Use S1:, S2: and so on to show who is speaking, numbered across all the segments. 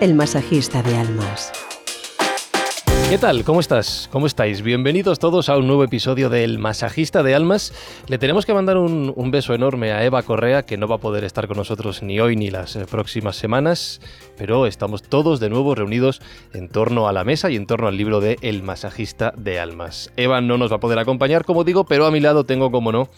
S1: el masajista de almas.
S2: ¿Qué tal? ¿Cómo estás? ¿Cómo estáis? Bienvenidos todos a un nuevo episodio del Masajista de Almas. Le tenemos que mandar un, un, beso enorme a Eva Correa, que no va a poder estar con nosotros ni hoy ni las eh, próximas semanas, pero estamos todos de nuevo reunidos en torno a la mesa y en torno al libro de El Masajista de Almas. Eva no nos va a poder acompañar, como digo, pero a mi lado tengo, como no,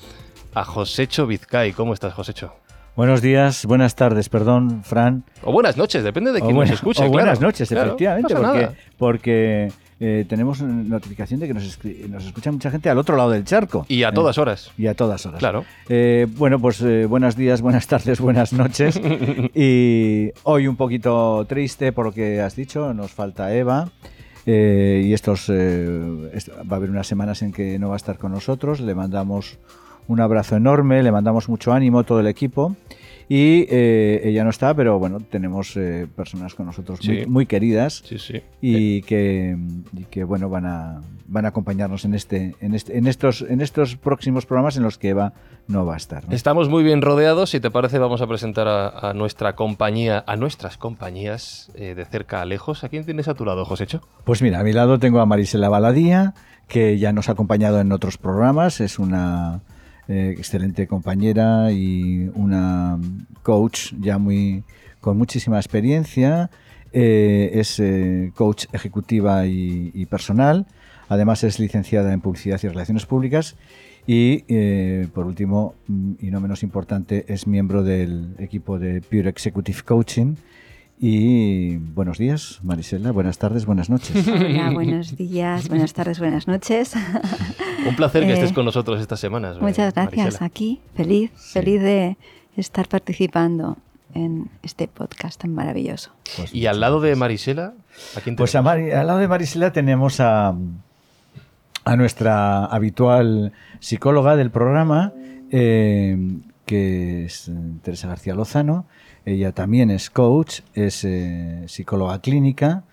S2: a Josecho Vizcay. ¿Cómo estás, Josecho?
S3: Buenos días, buenas tardes, perdón, Fran.
S2: O buenas noches, depende de quién nos escuche.
S3: O buenas noches, claro, efectivamente, no porque, porque eh, tenemos notificación de que nos, nos, escucha mucha gente al otro lado del charco.
S2: Y a todas horas.
S3: Y a todas horas.
S2: Claro.
S3: Eh, bueno, pues eh, buenos días, buenas tardes, buenas noches. y hoy un poquito triste por lo que has dicho, nos falta Eva. y estos va a haber unas semanas en que no va a estar con nosotros. Le mandamos un abrazo enorme, le mandamos mucho ánimo a todo el equipo. Y eh, ella no está, pero bueno, tenemos eh, personas con nosotros muy, muy queridas
S2: sí, sí.
S3: Y, que, y que bueno van a, van a acompañarnos en este, en este, en estos, en estos próximos programas en los que Eva no va a estar. ¿no?
S2: Estamos muy bien rodeados. Si te parece, vamos a presentar a, a nuestra compañía, a nuestras compañías eh, de cerca a lejos. ¿A quién tienes a tu lado, Josécho?
S3: Pues mira, a mi lado tengo a Marisela Baladía, que ya nos ha acompañado en otros programas. Es una eh, excelente compañera y una coach ya muy con muchísima experiencia. Eh, es eh, coach ejecutiva y, personal. Además es licenciada en publicidad y relaciones públicas. Y por último, y no menos importante, es miembro del equipo de Pure Executive Coaching y buenos días, Marisela. Buenas tardes, buenas noches.
S4: Hola, buenos días, buenas tardes, buenas noches.
S2: Un placer que eh, estés con nosotros estas semanas.
S4: Muchas gracias. Marisela. Aquí, feliz, sí. feliz de estar participando en este podcast tan maravilloso.
S2: Pues y al lado de Marisela, ¿a quién
S3: Pues a Mari, al lado de Marisela tenemos a, a nuestra habitual psicóloga del programa, eh, que es Teresa García Lozano ella también es coach, es eh, psicóloga clínica,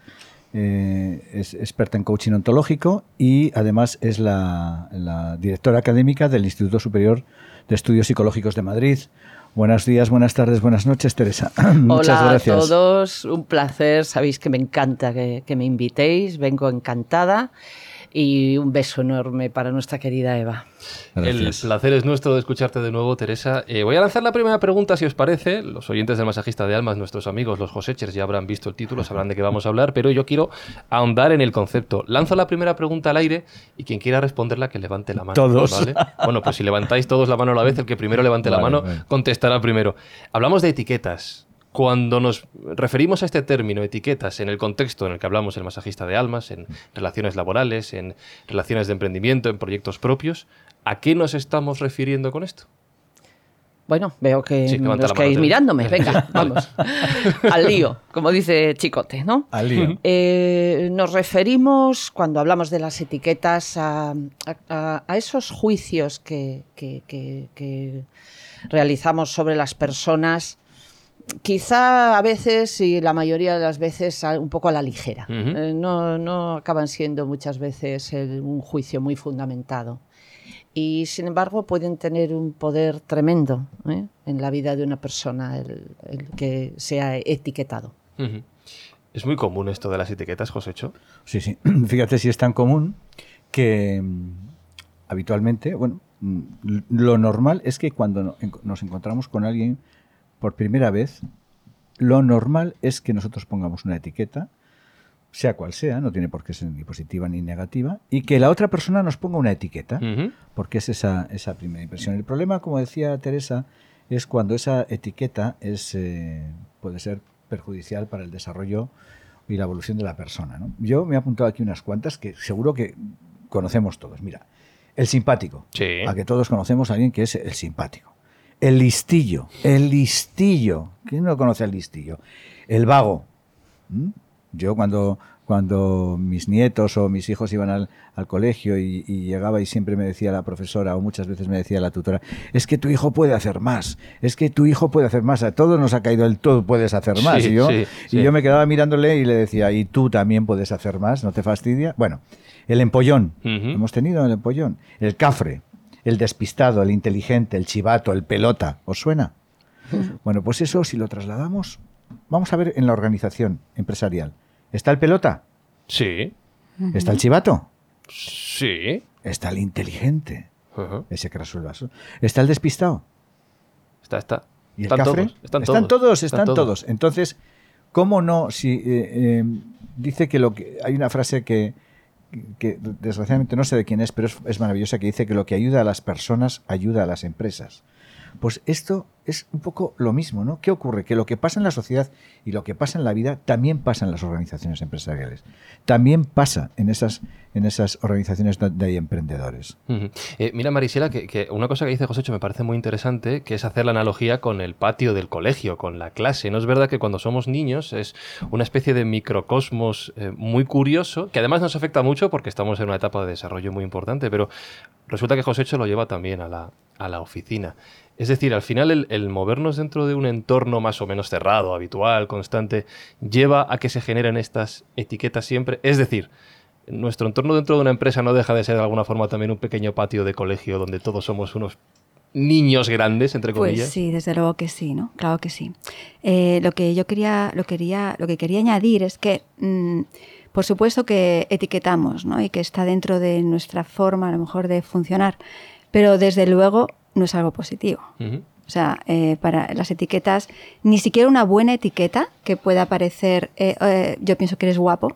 S3: eh, es experta en coaching ontológico y además es la, la, directora académica del Instituto Superior de Estudios Psicológicos de Madrid. Buenos días, buenas tardes, buenas noches, Teresa. Muchas
S5: Hola
S3: gracias.
S5: a todos, un placer. Sabéis que me encanta que, que me invitéis, vengo encantada y un beso enorme para nuestra querida Eva.
S2: Gracias. El placer es nuestro de escucharte de nuevo, Teresa. Eh, voy a lanzar la primera pregunta, si os parece. Los oyentes del Masajista de Almas, nuestros amigos, los Josechers, ya habrán visto el título, sabrán de qué vamos a hablar, pero yo quiero ahondar en el concepto. Lanzo la primera pregunta al aire y quien quiera responderla, que levante la mano.
S3: Todos.
S2: ¿vale? Bueno, pues si levantáis todos la mano a la vez, el que primero levante vale, la mano vale. contestará primero. Hablamos de etiquetas. Cuando nos referimos a este término, etiquetas, en el contexto en el que hablamos el masajista de almas, en relaciones laborales, en relaciones de emprendimiento, en proyectos propios, ¿a qué nos estamos refiriendo con esto?
S5: Bueno, veo que sí, os quedáis mirándome. Venga, vamos. Al lío, como dice Chicote, ¿no?
S3: Al lío.
S5: Eh, nos referimos, cuando hablamos de las etiquetas, a, a, a esos juicios que, que, que, que realizamos sobre las personas quizá a veces y la mayoría de las veces un poco a la ligera. Uh -huh. eh, no, no, acaban siendo muchas veces el, un juicio muy fundamentado. Y sin embargo pueden tener un poder tremendo ¿eh? en la vida de una persona el, el que sea etiquetado.
S2: Uh -huh. ¿Es muy común esto de las etiquetas, Josécho?
S3: Sí, sí. Fíjate si es tan común que mm, habitualmente, bueno, mm, lo normal es que cuando nos encontramos con alguien por primera vez, lo normal es que nosotros pongamos una etiqueta, sea cual sea, no tiene por qué ser ni positiva ni negativa, y que la otra persona nos ponga una etiqueta, uh -huh. porque es esa, esa primera impresión. El problema, como decía Teresa, es cuando esa etiqueta es, eh, puede ser perjudicial para el desarrollo y la evolución de la persona. ¿no? Yo me he apuntado aquí unas cuantas que seguro que conocemos todos. Mira, el simpático.
S2: Sí.
S3: A que todos conocemos a alguien que es el simpático. El listillo, el listillo. ¿Quién no conoce al listillo? El vago. ¿Mm? Yo cuando, cuando mis nietos o mis hijos iban al, al colegio y, y, llegaba y siempre me decía la profesora o muchas veces me decía la tutora, es que tu hijo puede hacer más, es que tu hijo puede hacer más, a todos nos ha caído el todo puedes hacer más.
S2: Sí,
S3: y, yo,
S2: sí, sí.
S3: y yo me quedaba mirándole y le decía, ¿y tú también puedes hacer más? ¿No te fastidia? Bueno, el empollón, uh -huh. hemos tenido el empollón, el cafre, el despistado, el inteligente, el chivato, el pelota. ¿Os suena? Bueno, pues eso, si lo trasladamos vamos a ver en la organización empresarial. ¿Está el pelota?
S2: Sí,
S3: ¿Está el chivato?
S2: sí.
S3: Está el inteligente, ese que resuelve eso. ¿Está el despistado?
S2: Está, está.
S3: ¿Y el
S2: están
S3: cafre?
S2: todos. Están,
S3: todos,
S2: todos.
S3: están, todos. Entonces, ¿cómo no? Si eh, eh, dice que lo que hay una frase que, que desgraciadamente no sé de quién es, pero es, es maravillosa que dice que lo que ayuda a las personas ayuda a las empresas. Pues esto es un poco lo mismo, ¿no? ¿Qué ocurre? Que lo que pasa en la sociedad y lo que pasa en la vida también pasa en las organizaciones empresariales. También pasa en esas, en esas organizaciones hay emprendedores.
S2: Eh, mira, Marisela, que, que una cosa que dice Josécho me parece muy interesante, que es hacer la analogía con el patio del colegio, con la clase. ¿No es verdad que cuando somos niños es una especie de microcosmos eh, muy curioso, que además nos afecta mucho porque estamos en una etapa de desarrollo muy importante, pero resulta que Josécho lo lleva también a la, a la oficina. Es decir, al final el, el movernos dentro de un entorno más o menos cerrado, habitual, constante, lleva a que se generen estas etiquetas siempre. Es decir, nuestro entorno dentro de una empresa no deja de ser de alguna forma también un pequeño patio de colegio donde todos somos unos niños grandes, entre comillas.
S4: Pues sí, desde luego que sí, ¿no? Claro que sí. Eh, lo que yo quería, lo quería, lo que quería añadir es que, mm, por supuesto que etiquetamos, ¿no? Y que está dentro de nuestra forma, a lo mejor, de funcionar, pero desde luego no es algo positivo. O sea, eh, para las etiquetas, ni siquiera una buena etiqueta que pueda parecer, eh, eh, yo pienso que eres guapo,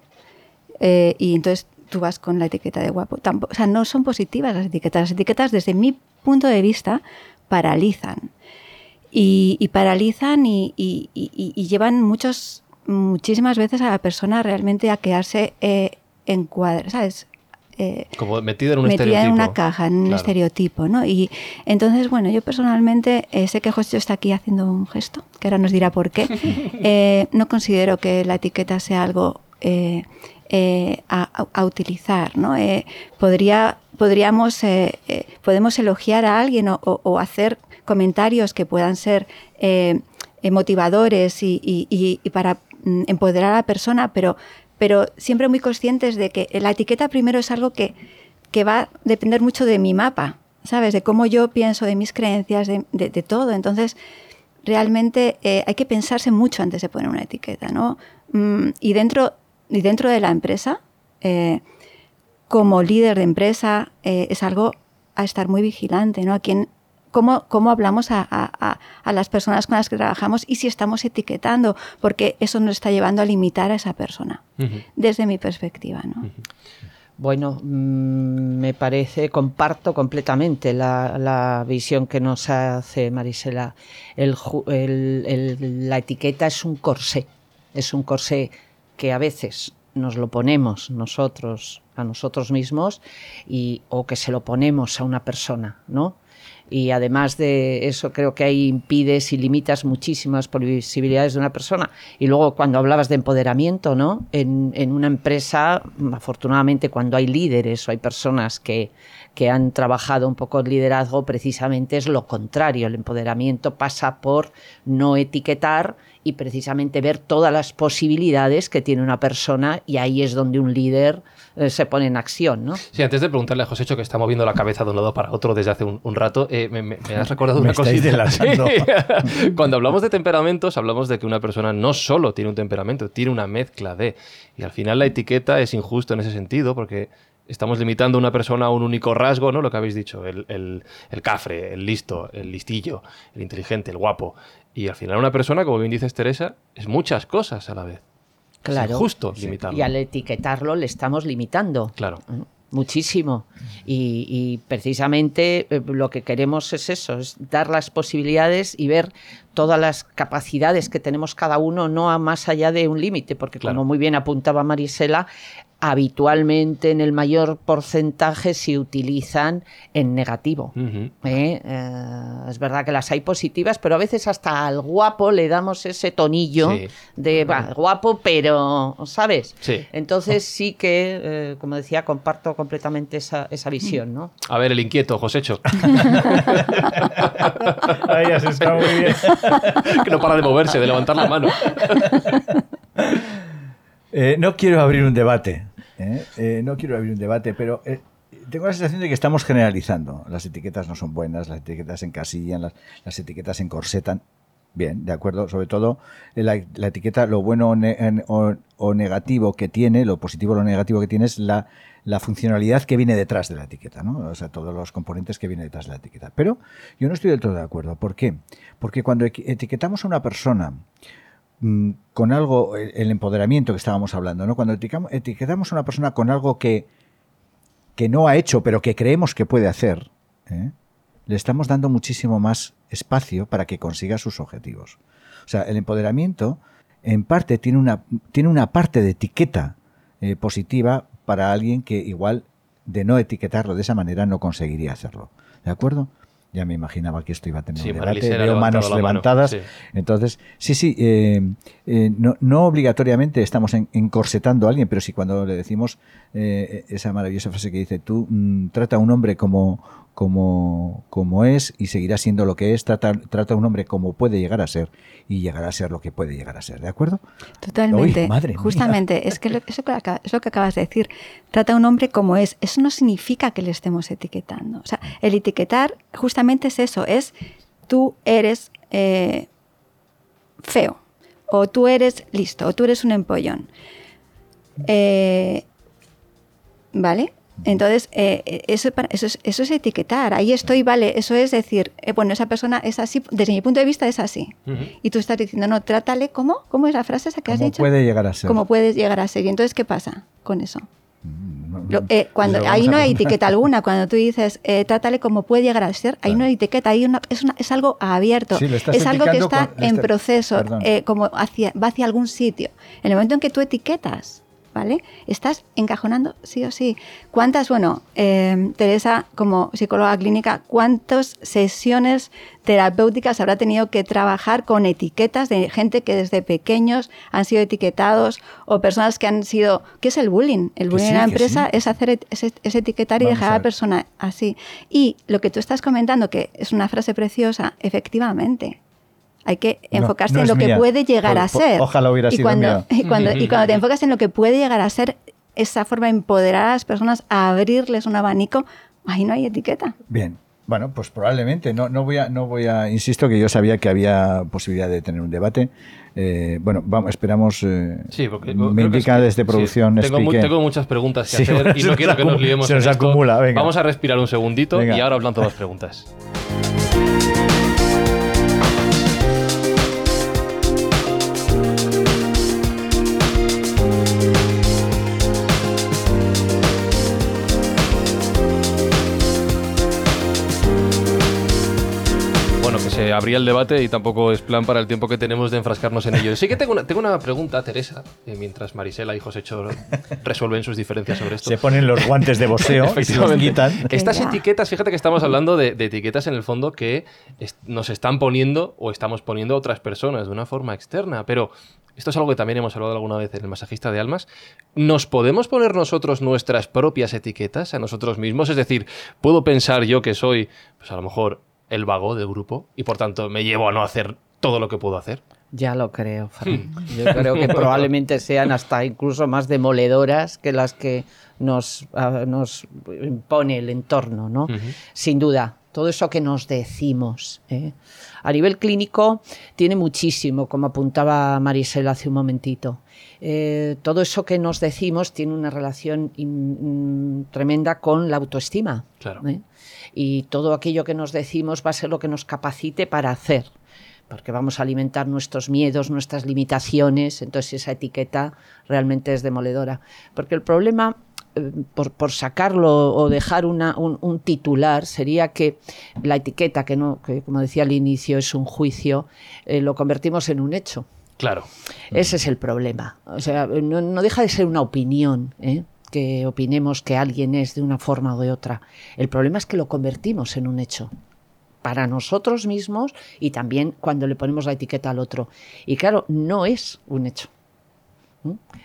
S4: y entonces tú vas con la etiqueta de guapo. Tampo- o sea, no son positivas las etiquetas. Las etiquetas, desde mi punto de vista, paralizan. Y, y paralizan y, y- y- y llevan muchos, muchísimas veces a la persona realmente a quedarse en cuadra, ¿sabes? Eh,
S2: Como metida en un
S4: metida
S2: estereotipo.
S4: en una caja, en un estereotipo, ¿no? Y entonces, bueno, yo personalmente eh, sé que José está aquí haciendo un gesto, que ahora nos dirá por qué. Eh, no considero que la etiqueta sea algo a, utilizar, ¿no? Podría, podríamos, podemos elogiar a alguien o, o- o hacer comentarios que puedan ser motivadores y, y- y- y para mm, empoderar a la persona, pero, pero siempre muy conscientes de que la etiqueta primero es algo que, que va a depender mucho de mi mapa, ¿sabes? De cómo yo pienso, de mis creencias, de, de- todo. Entonces, realmente eh, hay que pensarse mucho antes de poner una etiqueta, ¿no? Mm, y, dentro, y dentro de la empresa, eh, como líder de empresa, eh, es algo a estar muy vigilante, ¿no? A quién, cómo, cómo hablamos a, a- a- a las personas con las que trabajamos y si estamos etiquetando, porque eso nos está llevando a limitar a esa persona, desde mi perspectiva, ¿no?
S5: Bueno, mm, me parece, comparto completamente la, la visión que nos hace Marisela. El- el- la etiqueta es un corsé, es un corsé que a veces nos lo ponemos nosotros a nosotros mismos y, o que se lo ponemos a una persona, ¿no? Y además de eso, creo que ahí impides y limitas muchísimas posibilidades de una persona. Y luego, cuando hablabas de empoderamiento, ¿no? En, en una empresa, afortunadamente, cuando hay líderes o hay personas que, que han trabajado un poco el liderazgo, precisamente es lo contrario. El empoderamiento pasa por no etiquetar y precisamente ver todas las posibilidades que tiene una persona y ahí es donde un líder eh, se pone en acción, ¿no?
S2: Sí, antes de preguntarle a Josécho, que está moviendo la cabeza de un lado para otro desde hace un, un rato, eh, me, me- me has recordado una. Sí. Cuando hablamos de temperamentos, hablamos de que una persona no solo tiene un temperamento, tiene una mezcla de. Y al final la etiqueta es injusto en ese sentido, porque estamos limitando a una persona a un único rasgo, ¿no? Lo que habéis dicho, el, el- el cafre, el listo, el listillo, el inteligente, el guapo. Y al final una persona, como bien dices Teresa, es muchas cosas a la vez.
S5: Claro.
S2: Es injusto limitarlo.
S5: Y al etiquetarlo le estamos limitando.
S2: Claro.
S5: Muchísimo. Y, y precisamente eh, lo que queremos es eso, es dar las posibilidades y ver todas las capacidades que tenemos cada uno, no a más allá de un límite, porque
S2: Claro.
S5: como muy bien apuntaba Marisela, habitualmente en el mayor porcentaje se utilizan en negativo. ¿eh? Eh, es verdad que las hay positivas, pero a veces hasta al guapo le damos ese tonillo
S2: Sí.
S5: de "Va, guapo, pero, ¿sabes?
S2: Sí.
S5: Entonces sí que, eh, como decía, comparto completamente esa, esa visión, ¿no?
S2: A ver, el inquieto, Josécho.
S3: Ahí has estado muy bien.
S2: que no para de moverse, de levantar la mano.
S3: Eh, no quiero abrir un debate. ¿Eh? Eh, no quiero abrir un debate, pero eh, tengo la sensación de que estamos generalizando. Las etiquetas no son buenas, las etiquetas encasillan, las, las etiquetas encorsetan. Bien, de acuerdo. Sobre todo la, etiqueta, lo bueno o, o- negativo que tiene, lo positivo o lo negativo que tiene es la, la funcionalidad que viene detrás de la etiqueta, ¿no? O sea, todos los componentes que vienen detrás de la etiqueta. Pero yo no estoy del todo de acuerdo. ¿Por qué? Porque cuando etiquetamos a una persona con algo, el, empoderamiento que estábamos hablando, ¿no? Cuando etiquetamos, etiquetamos a una persona con algo que, que no ha hecho, pero que creemos que puede hacer, ¿eh? le estamos dando muchísimo más espacio para que consiga sus objetivos. O sea, el empoderamiento, en parte, tiene una, tiene una parte de etiqueta eh, positiva para alguien que igual de no etiquetarlo de esa manera no conseguiría hacerlo. ¿De acuerdo? Ya me imaginaba que esto iba a tener
S2: Sí,
S3: un debate. Veo manos
S2: mano,
S3: levantadas.
S2: sí.
S3: Entonces, sí, sí, eh, eh, no, no obligatoriamente estamos en- encorsetando a alguien, pero sí cuando le decimos eh, esa maravillosa frase que dice, tú mm, trata a un hombre como, como, como es y seguirá siendo lo que es, trata, trata a un hombre como puede llegar a ser y llegará a ser lo que puede llegar a ser, ¿de acuerdo?
S4: Totalmente.
S3: Uy, madre mía.
S4: Justamente, es que lo, eso, que es lo que acabas de decir. Trata a un hombre como es. Eso no significa que le estemos etiquetando. O sea, el etiquetar justamente es eso, es tú eres eh, feo, o tú eres listo, o tú eres un empollón. Eh, ¿Vale? Entonces, eh, eh, eso, eso, es, eso es etiquetar. Ahí estoy, vale. Eso es decir, eh, bueno, esa persona es así, desde mi punto de vista es así. Y tú estás diciendo, no, trátale como, ¿cómo es la frase esa que has
S3: ¿Cómo
S4: dicho?
S3: puede llegar a ser?
S4: Como puedes llegar a ser. Y entonces, ¿qué pasa con eso?
S3: Mm,
S4: eh, cuando, ahí no hay etiqueta alguna. Cuando tú dices, eh, trátale como puede llegar a ser, ahí no hay etiqueta. Ahí una- es, una- es algo abierto.
S3: Sí,
S4: es algo que está
S3: con-
S4: en
S3: está-
S4: proceso, eh, como hacia, va hacia algún sitio. En el momento en que tú etiquetas, ¿vale? Estás encajonando sí o sí. ¿Cuántas, bueno, eh, Teresa, como psicóloga clínica, cuántas sesiones terapéuticas habrá tenido que trabajar con etiquetas de gente que desde pequeños han sido etiquetados o personas que han sido... ¿Qué es el bullying? El bullying
S3: sí,
S4: en la empresa
S3: sí.
S4: es hacer es, es etiquetar y dejar
S3: a
S4: a la persona así. Y lo que tú estás comentando, que es una frase preciosa, efectivamente. Hay que enfocarse
S3: no
S4: en lo que puede llegar a ser.
S3: ojalá hubiera
S4: y
S3: sido
S4: cuando,
S3: mía.
S4: Y cuando, y cuando te enfocas en lo que puede llegar a ser, esa forma de empoderar a las personas, a abrirles un abanico, ahí no hay etiqueta.
S3: Bien. Bueno, pues probablemente. No, no voy a, no voy a. Insisto que yo sabía que había posibilidad de tener un debate. Eh, bueno, vamos, esperamos. eh,
S2: Sí, porque
S3: me
S2: que
S3: indica
S2: es-
S3: desde
S2: sí,
S3: producción.
S2: tengo, mu-
S3: explique.
S2: tengo muchas preguntas que
S3: Sí,
S2: hacer y no quiero que nos liemos.
S3: se
S2: en
S3: nos
S2: esto.
S3: acumula, venga.
S2: Vamos a respirar un segundito
S3: Venga.
S2: y ahora hablan todas las preguntas. Abría el debate y tampoco es plan para el tiempo que tenemos de enfrascarnos en ello. Sí que tengo una, tengo una pregunta, Teresa, eh, mientras Marisela y José Hecho resuelven sus diferencias sobre esto.
S3: Se ponen los guantes de boxeo y se los quitan.
S2: Estas etiquetas, fíjate que estamos hablando de, de etiquetas en el fondo que est- nos están poniendo o estamos poniendo otras personas de una forma externa, pero esto es algo que también hemos hablado alguna vez en el masajista de almas. ¿Nos podemos poner nosotros nuestras propias etiquetas a nosotros mismos? Es decir, ¿puedo pensar yo que soy, pues a lo mejor, el vago del grupo y por tanto me llevo a no hacer todo lo que puedo hacer?
S5: Ya lo creo, Fran. Yo creo que probablemente sean hasta incluso más demoledoras que las que nos, ah, nos impone el entorno, ¿no? Sin duda, todo eso que nos decimos. ¿eh? A nivel clínico tiene muchísimo, como apuntaba Marisela hace un momentito. Eh, todo eso que nos decimos tiene una relación in- tremenda con la autoestima.
S2: Claro.
S5: ¿eh? Y todo aquello que nos decimos va a ser lo que nos capacite para hacer porque vamos a alimentar nuestros miedos, nuestras limitaciones, entonces esa etiqueta realmente es demoledora. Porque el problema, por, por sacarlo o dejar una- un, un titular, sería que la etiqueta, que, no, que como decía al inicio es un juicio, eh, lo convertimos en un hecho.
S2: Claro.
S5: Ese es el problema. O sea, no, no deja de ser una opinión, ¿eh? que opinemos que alguien es de una forma o de otra. El problema es que lo convertimos en un hecho para nosotros mismos y también cuando le ponemos la etiqueta al otro. Y claro, no es un hecho.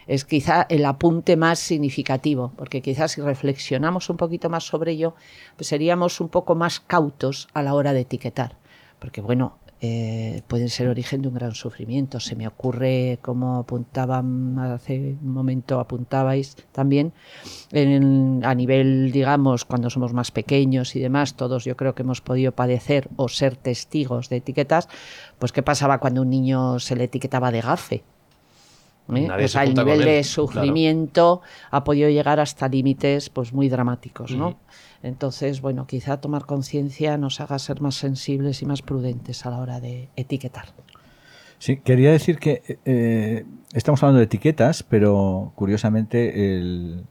S5: Es quizá el apunte más significativo, porque quizás si reflexionamos un poquito más sobre ello, pues seríamos un poco más cautos a la hora de etiquetar. Porque bueno, eh, pueden ser origen de un gran sufrimiento. Se me ocurre, como apuntaban hace un momento, apuntabais también, en- a nivel, digamos, cuando somos más pequeños y demás, todos yo creo que hemos podido padecer o ser testigos de etiquetas, pues qué pasaba cuando un niño se le etiquetaba de gafe. ¿Eh? O
S2: se
S5: sea, el nivel de
S2: claro.
S5: sufrimiento ha podido llegar hasta límites pues muy dramáticos, ¿no? Entonces, bueno, quizá tomar conciencia nos haga ser más sensibles y más prudentes a la hora de etiquetar.
S3: Sí, quería decir que eh, estamos hablando de etiquetas, pero curiosamente el-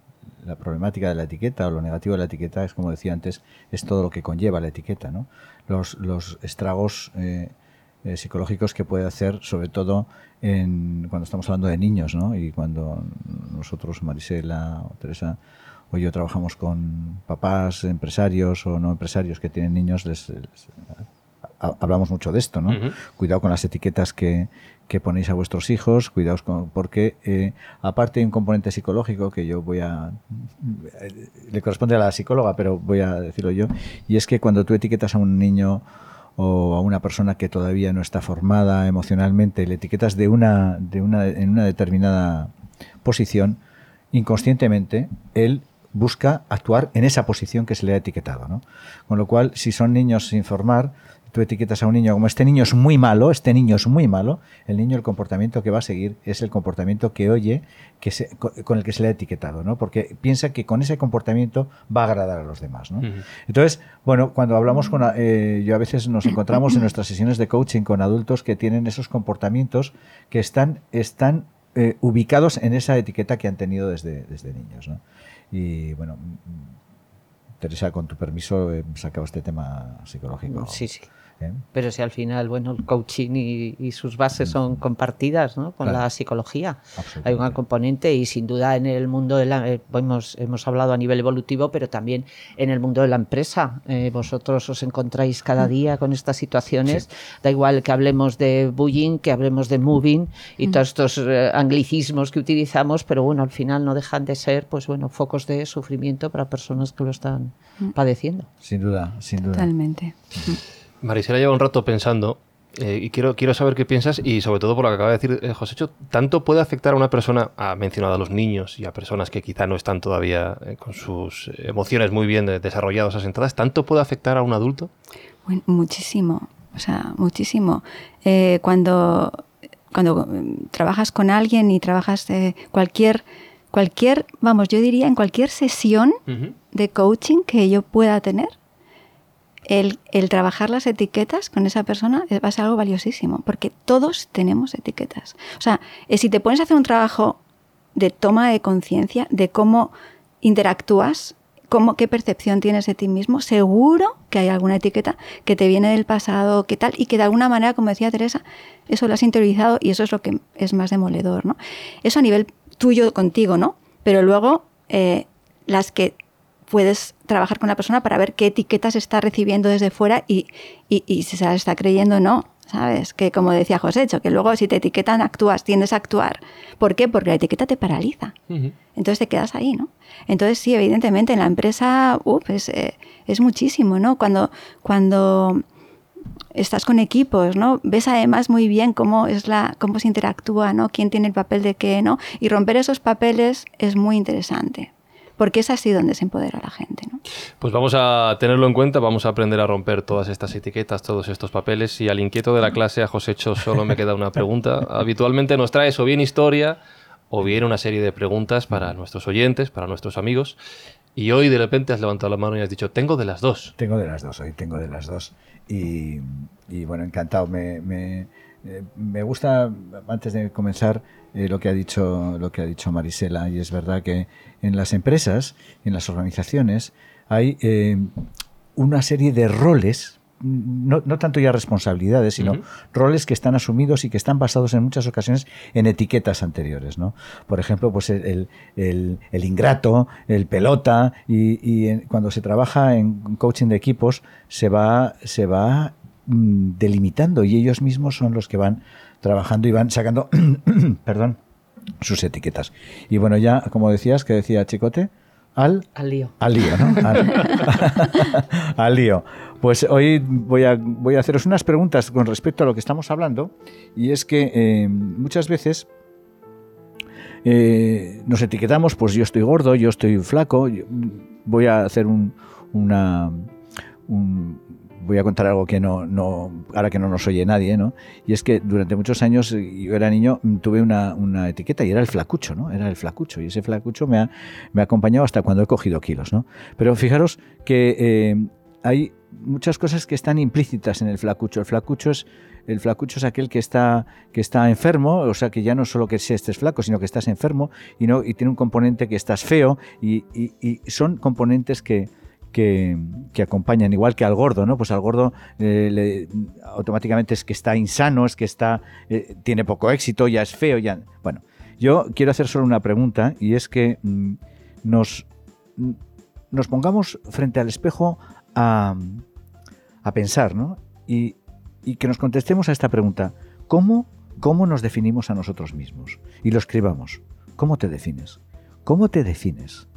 S3: la problemática de la etiqueta o lo negativo de la etiqueta es, como decía antes, es todo lo que conlleva la etiqueta, ¿no? Los, los estragos eh, eh, psicológicos que puede hacer, sobre todo en, cuando estamos hablando de niños, ¿no? Y cuando nosotros, Marisela o Teresa o yo trabajamos con papás, empresarios o no empresarios que tienen niños, les, les- ha- hablamos mucho de esto, ¿no? Cuidado con las etiquetas que, que ponéis a vuestros hijos, cuidaos con, porque eh, aparte hay un componente psicológico que yo voy a eh, le corresponde a la psicóloga, pero voy a decirlo yo, y es que cuando tú etiquetas a un niño o a una persona que todavía no está formada emocionalmente, le etiquetas de una, de una, en una determinada posición, inconscientemente él busca actuar en esa posición que se le ha etiquetado. ¿no? Con lo cual, si son niños sin formar, tú etiquetas a un niño como este niño es muy malo, este niño es muy malo, el niño el comportamiento que va a seguir es el comportamiento que oye, que se- con el que se le ha etiquetado, ¿no? porque piensa que con ese comportamiento va a agradar a los demás. ¿no? Entonces, bueno, cuando hablamos con, eh, yo a veces nos encontramos en nuestras sesiones de coaching con adultos que tienen esos comportamientos que están, están eh, ubicados en esa etiqueta que han tenido desde, desde niños. ¿no? Y bueno, mm, Teresa, con tu permiso, he sacado este tema psicológico.
S5: Sí, sí.
S3: ¿Eh?
S5: Pero si al final, bueno, el coaching y, y sus bases son compartidas ¿no? con
S3: Claro.
S5: la psicología. Hay un componente y sin duda en el mundo de la... eh, hemos, hemos hablado a nivel evolutivo, pero también en el mundo de la empresa. Eh, vosotros os encontráis cada día con estas situaciones. Da igual que hablemos de bullying, que hablemos de moving y todos estos eh, anglicismos que utilizamos, pero bueno, al final no dejan de ser, pues bueno, focos de sufrimiento para personas que lo están padeciendo.
S3: Sin duda, sin duda.
S4: Totalmente.
S2: Marisela lleva un rato pensando eh, y quiero, quiero saber qué piensas y sobre todo por lo que acaba de decir eh, Josécho, ¿tanto puede afectar a una persona, ha mencionado a los niños y a personas que quizá no están todavía eh, con sus emociones muy bien desarrolladas, asentadas, ¿tanto puede afectar a un adulto?
S4: Bueno, muchísimo, o sea, muchísimo. Eh, cuando cuando mm, trabajas con alguien y trabajas cualquier, cualquier, vamos, yo diría en cualquier sesión de coaching que yo pueda tener, el, trabajar las etiquetas con esa persona va a ser algo valiosísimo, porque todos tenemos etiquetas. O sea, eh, si te pones a hacer un trabajo de toma de conciencia de cómo interactúas, cómo, qué percepción tienes de ti mismo, seguro que hay alguna etiqueta que te viene del pasado, que tal, y que de alguna manera, como decía Teresa, eso lo has interiorizado y eso es lo que es más demoledor, ¿no? Eso a nivel tuyo contigo, ¿no? Pero luego eh, las que puedes trabajar con la persona para ver qué etiquetas está recibiendo desde fuera y, y, y si se las está creyendo o no. ¿Sabes? Que como decía José, que luego si te etiquetan actúas, tiendes a actuar. ¿Por qué? Porque la etiqueta te paraliza. Entonces te quedas ahí, ¿no? Entonces sí, evidentemente en la empresa eh, es muchísimo, ¿no? Cuando, cuando estás con equipos, ¿no? Ves además muy bien cómo es la, cómo se interactúa, ¿no? Quién tiene el papel de qué, ¿no? Y romper esos papeles es muy interesante. Porque es así donde se empodera a la gente, ¿no?
S2: Pues vamos a tenerlo en cuenta, vamos a aprender a romper todas estas etiquetas, todos estos papeles. Y al inquieto de la clase, a Josécho, solo me queda una pregunta. Habitualmente nos traes o bien historia o bien una serie de preguntas para nuestros oyentes, para nuestros amigos. Y hoy de repente has levantado la mano y has dicho, tengo de las dos.
S3: Tengo de las dos, hoy tengo de las dos. Y, y bueno, encantado. Me, me, eh, me gusta, antes de comenzar, eh, lo, que ha dicho, lo que ha dicho Marisela. Y es verdad que en las empresas, en las organizaciones, hay eh, una serie de roles. No, no tanto ya responsabilidades, sino roles que están asumidos y que están basados en muchas ocasiones en etiquetas anteriores. ¿no? Por ejemplo, pues el, el- ingrato, el pelota, y, y en- cuando se trabaja en coaching de equipos se va, se va delimitando y ellos mismos son los que van trabajando y van sacando, perdón, sus etiquetas. Y bueno, ya, como decías, que decía Chicote, al
S5: Al lío.
S3: al lío, ¿no? Al, al lío. Pues hoy voy a, voy a haceros unas preguntas con respecto a lo que estamos hablando y es que eh, muchas veces eh, nos etiquetamos, pues yo estoy gordo, yo estoy flaco, yo- voy a hacer un, una... un- voy a contar algo que no, ahora que no nos oye nadie, ¿no? Y es que durante muchos años, eh, yo era niño, mm, tuve una, una etiqueta y era el flacucho, ¿no? Era el flacucho. Y ese flacucho me ha, me ha acompañado hasta cuando he cogido kilos, ¿no? Pero fijaros que eh, hay muchas cosas que están implícitas en el flacucho. El flacucho es el flacucho es aquel que está que está enfermo, o sea que ya no solo que estés flaco, sino que estás enfermo y no y tiene un componente que estás feo y son componentes que que, acompañan, igual que al gordo, ¿no? Pues al gordo eh, automáticamente es que está insano, es que está eh, tiene poco éxito, ya es feo, ya. Bueno, yo quiero hacer solo una pregunta y es que mm, nos mm, nos pongamos frente al espejo a, a pensar, ¿no? Y, y que nos contestemos a esta pregunta. ¿Cómo, ¿Cómo nos definimos a nosotros mismos? Y lo escribamos. ¿Cómo te defines? ¿Cómo te defines?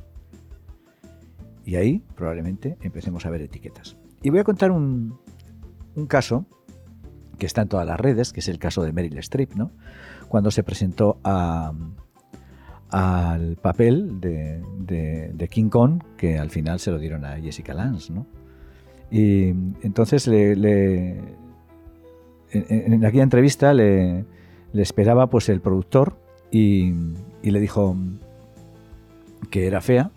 S3: Y ahí probablemente empecemos a ver etiquetas. Y voy a contar un, un caso que está en todas las redes, que es el caso de Meryl Streep, ¿no? Cuando se presentó a, al papel de, de- King Kong, que al final se lo dieron a Jessica Lange, ¿no? Y entonces le, en aquella entrevista le, le esperaba pues el productor y, y le dijo que era fea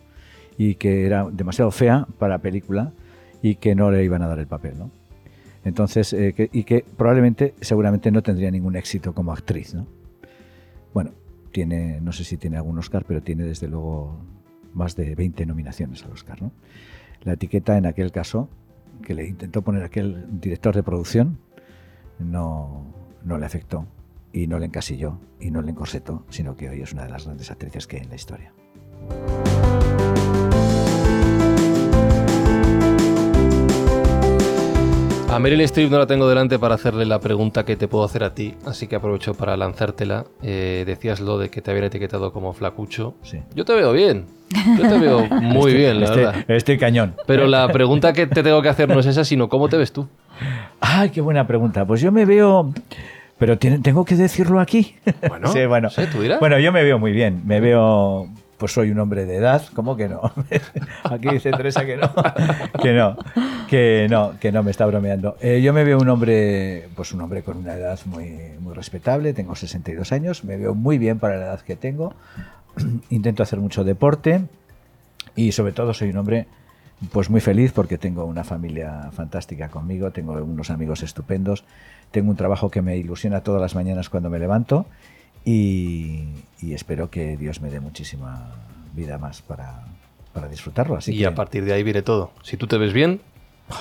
S3: y que era demasiado fea para la película y que no le iban a dar el papel, ¿no? Entonces, eh, que- y que probablemente, seguramente no tendría ningún éxito como actriz, ¿no? Bueno, tiene, no sé si tiene algún Oscar, pero tiene desde luego más de 20 nominaciones al Oscar, ¿no? La etiqueta en aquel caso, que le intentó poner aquel director de producción, no, no le afectó y no le encasilló y no le encorsetó, sino que hoy es una de las grandes actrices que hay en la historia.
S2: Meryl Streep no la tengo delante para hacerle la pregunta que te puedo hacer a ti, así que aprovecho para lanzártela. Eh, decías lo de que te habían etiquetado como flacucho.
S3: Sí.
S2: Yo te veo bien. Yo te veo muy bien, la
S3: Este-
S2: verdad.
S3: Estoy cañón.
S2: Pero la pregunta que te tengo que hacer no es esa, sino cómo te ves tú.
S3: Ay, qué buena pregunta. Pues yo me veo. Pero tengo que decirlo aquí.
S2: Bueno,
S3: sí, bueno.
S2: no sé, tú dirás.
S3: Bueno, yo me veo muy bien. Me veo. Pues soy un hombre de edad. ¿Cómo que no? Aquí dice Teresa que no. Que no. Que no, que no me está bromeando. Eh, yo me veo un hombre. Pues un hombre con una edad muy, muy respetable. Tengo 62 años. Me veo muy bien para la edad que tengo. Intento hacer mucho deporte. Y sobre todo soy un hombre pues muy feliz porque tengo una familia fantástica conmigo, tengo unos amigos estupendos, tengo un trabajo que me ilusiona todas las mañanas cuando me levanto y, y espero que Dios me dé muchísima vida más para, para disfrutarlo. Así
S2: y
S3: que
S2: a partir de ahí viene todo. Si tú te ves bien,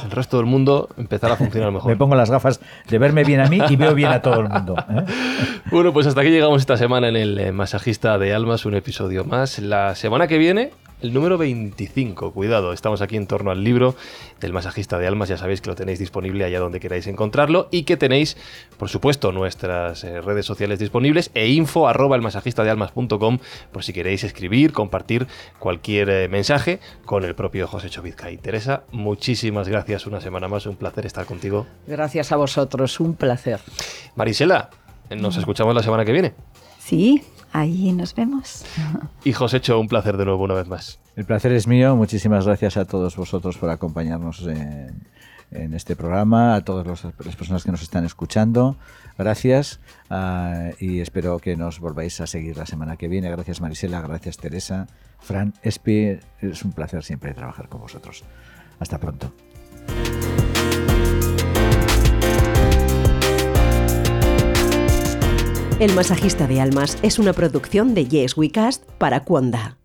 S2: el resto del mundo empezará a funcionar mejor.
S3: me pongo las gafas de verme bien a mí y veo bien a todo el mundo. ¿eh?
S2: Bueno, pues hasta aquí llegamos esta semana en el eh, Masajista de Almas, un episodio más. La semana que viene, el número 25. Cuidado, estamos aquí en torno al libro del Masajista de Almas. Ya sabéis que lo tenéis disponible allá donde queráis encontrarlo y que tenéis, por supuesto, nuestras eh, redes sociales disponibles e info arroba elmasajistadealmas.com por si queréis escribir, compartir cualquier eh, mensaje con el propio José Chovizca. Y Teresa, muchísimas gracias una semana más. Un placer estar contigo.
S5: Gracias a vosotros, un placer.
S2: Marisela, nos escuchamos la semana que viene.
S4: Sí, ahí nos vemos.
S2: Y Josécho, un placer de nuevo una vez más.
S3: El placer es mío. Muchísimas gracias a todos vosotros por acompañarnos en, en este programa, a todas los- las personas que nos están escuchando. Gracias ah, y espero que nos volváis a seguir la semana que viene. Gracias Marisela, gracias Teresa, Fran, Espi. Es un placer siempre trabajar con vosotros. Hasta pronto.
S1: El masajista de almas es una producción de Yes We Cast para Cuonda.